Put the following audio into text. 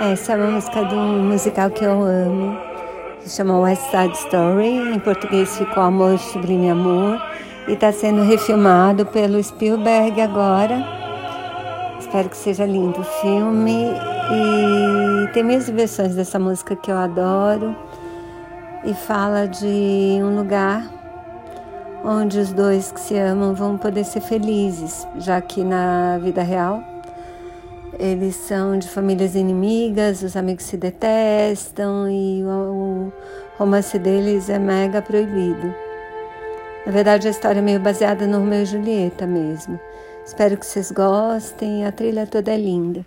Essa é uma música de um musical que eu amo, se chama West Side Story. Em português ficou Amor Sublime Amor e está sendo refilmado pelo Spielberg agora. Espero que seja lindo o filme. E tem mesmo versões dessa música que eu adoro. E fala de um lugar onde os dois que se amam vão poder ser felizes, já que na vida real eles são de famílias inimigas, os amigos se detestam e o romance deles é mega proibido. Na verdade, a história é meio baseada no Romeu e Julieta mesmo. Espero que vocês gostem, a trilha toda é linda.